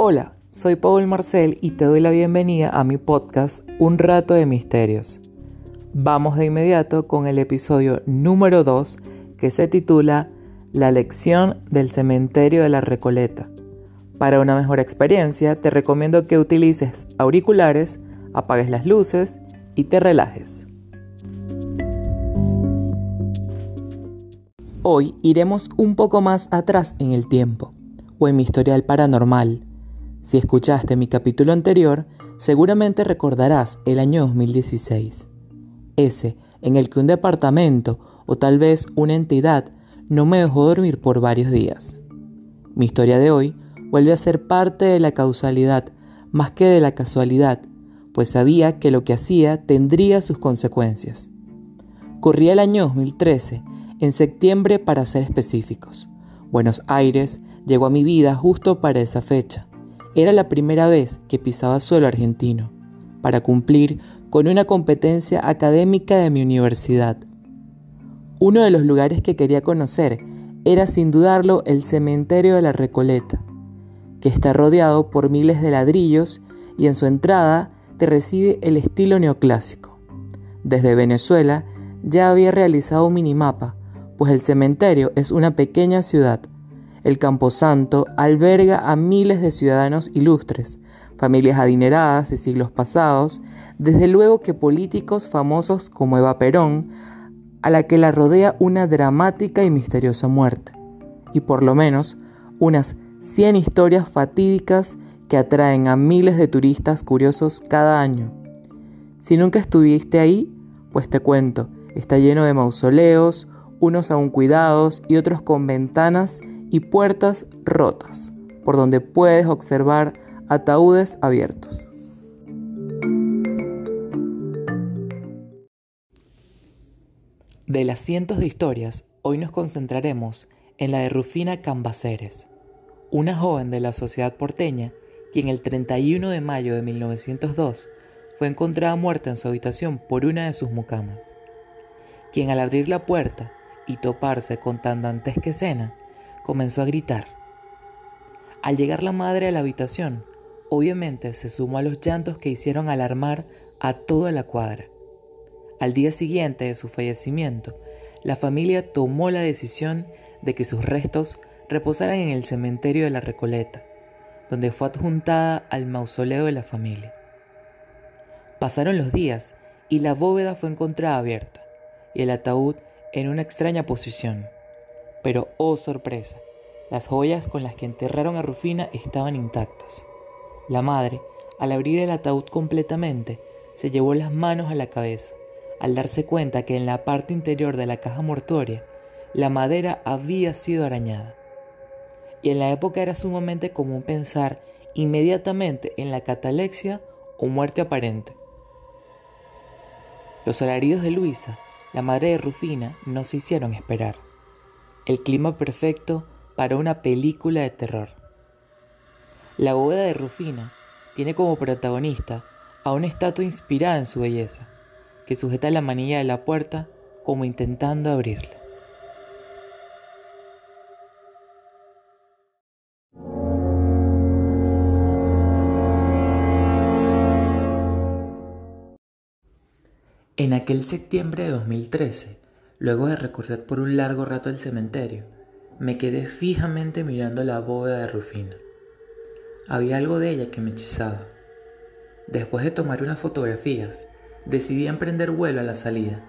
Hola, soy Paul Marcel y te doy la bienvenida a mi podcast Un rato de misterios. Vamos de inmediato con el episodio número 2 que se titula La lección del cementerio de la Recoleta. Para una mejor experiencia te recomiendo que utilices auriculares, apagues las luces y te relajes. Hoy iremos un poco más atrás en el tiempo, o en mi historial paranormal. Si escuchaste mi capítulo anterior, seguramente recordarás el año 2016, ese en el que un departamento o tal vez una entidad no me dejó dormir por varios días. Mi historia de hoy vuelve a ser parte de la causalidad más que de la casualidad, pues sabía que lo que hacía tendría sus consecuencias. Corría el año 2013 en septiembre para ser específicos. Buenos Aires llegó a mi vida justo para esa fecha. Era la primera vez que pisaba suelo argentino, para cumplir con una competencia académica de mi universidad. Uno de los lugares que quería conocer era sin dudarlo el cementerio de la Recoleta, que está rodeado por miles de ladrillos y en su entrada te recibe el estilo neoclásico. Desde Venezuela ya había realizado un minimapa pues el cementerio es una pequeña ciudad. El Camposanto alberga a miles de ciudadanos ilustres, familias adineradas de siglos pasados, desde luego que políticos famosos como Eva Perón, a la que la rodea una dramática y misteriosa muerte, y por lo menos unas 100 historias fatídicas que atraen a miles de turistas curiosos cada año. Si nunca estuviste ahí, pues te cuento, está lleno de mausoleos, unos aún cuidados y otros con ventanas y puertas rotas, por donde puedes observar ataúdes abiertos. De las cientos de historias, hoy nos concentraremos en la de Rufina Cambaceres, una joven de la sociedad porteña quien el 31 de mayo de 1902 fue encontrada muerta en su habitación por una de sus mucamas, quien al abrir la puerta y toparse con tan dantesca escena, comenzó a gritar. Al llegar la madre a la habitación, obviamente se sumó a los llantos que hicieron alarmar a toda la cuadra. Al día siguiente de su fallecimiento, la familia tomó la decisión de que sus restos reposaran en el cementerio de la Recoleta, donde fue adjuntada al mausoleo de la familia. Pasaron los días y la bóveda fue encontrada abierta, y el ataúd en una extraña posición. Pero, oh sorpresa, las joyas con las que enterraron a Rufina estaban intactas. La madre, al abrir el ataúd completamente, se llevó las manos a la cabeza, al darse cuenta que en la parte interior de la caja mortuoria la madera había sido arañada. Y en la época era sumamente común pensar inmediatamente en la catalexia o muerte aparente. Los alaridos de Luisa la madre de Rufina no se hicieron esperar. El clima perfecto para una película de terror. La bóveda de Rufina tiene como protagonista a una estatua inspirada en su belleza, que sujeta la manilla de la puerta como intentando abrirla. En aquel septiembre de 2013, luego de recorrer por un largo rato el cementerio, me quedé fijamente mirando la bóveda de Rufina. Había algo de ella que me hechizaba. Después de tomar unas fotografías, decidí emprender vuelo a la salida,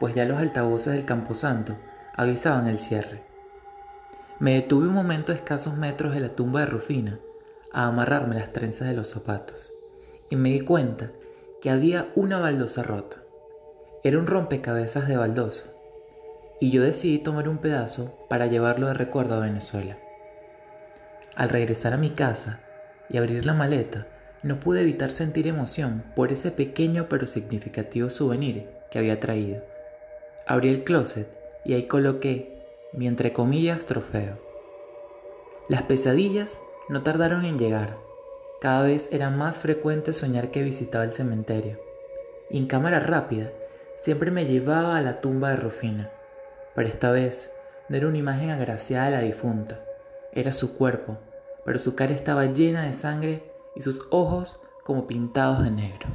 pues ya los altavoces del Camposanto avisaban el cierre. Me detuve un momento a escasos metros de la tumba de Rufina a amarrarme las trenzas de los zapatos y me di cuenta que había una baldosa rota. Era un rompecabezas de baldosa, y yo decidí tomar un pedazo para llevarlo de recuerdo a Venezuela. Al regresar a mi casa y abrir la maleta, no pude evitar sentir emoción por ese pequeño pero significativo souvenir que había traído. Abrí el closet y ahí coloqué mi entre comillas trofeo. Las pesadillas no tardaron en llegar. Cada vez era más frecuente soñar que visitaba el cementerio. Y en cámara rápida siempre me llevaba a la tumba de Rufina, pero esta vez no era una imagen agraciada de la difunta, era su cuerpo, pero su cara estaba llena de sangre y sus ojos como pintados de negro.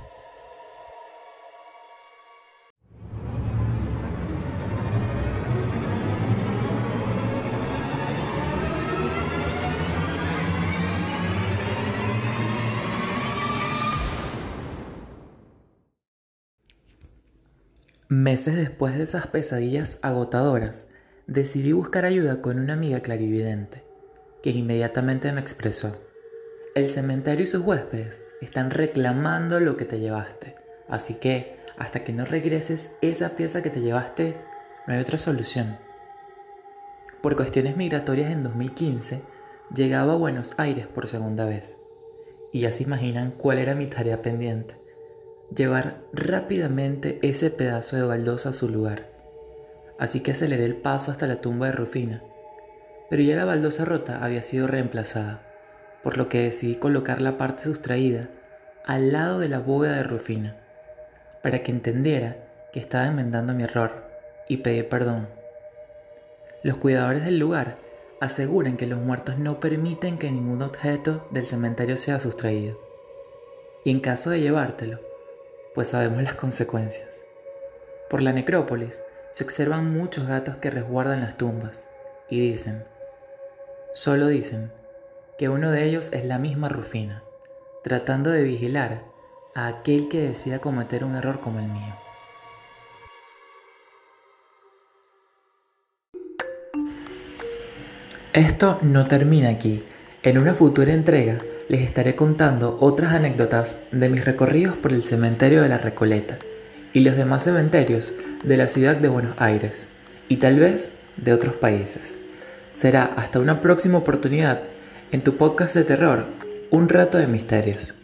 Meses después de esas pesadillas agotadoras, decidí buscar ayuda con una amiga clarividente, que inmediatamente me expresó, el cementerio y sus huéspedes están reclamando lo que te llevaste, así que hasta que no regreses esa pieza que te llevaste, no hay otra solución. Por cuestiones migratorias en 2015, llegaba a Buenos Aires por segunda vez, y ya se imaginan cuál era mi tarea pendiente llevar rápidamente ese pedazo de baldosa a su lugar. Así que aceleré el paso hasta la tumba de Rufina. Pero ya la baldosa rota había sido reemplazada, por lo que decidí colocar la parte sustraída al lado de la bóveda de Rufina, para que entendiera que estaba enmendando mi error y pedí perdón. Los cuidadores del lugar aseguran que los muertos no permiten que ningún objeto del cementerio sea sustraído. Y en caso de llevártelo, pues sabemos las consecuencias. Por la necrópolis se observan muchos gatos que resguardan las tumbas y dicen, solo dicen, que uno de ellos es la misma Rufina, tratando de vigilar a aquel que decida cometer un error como el mío. Esto no termina aquí. En una futura entrega les estaré contando otras anécdotas de mis recorridos por el cementerio de la Recoleta y los demás cementerios de la ciudad de Buenos Aires y tal vez de otros países. Será hasta una próxima oportunidad en tu podcast de terror, Un rato de misterios.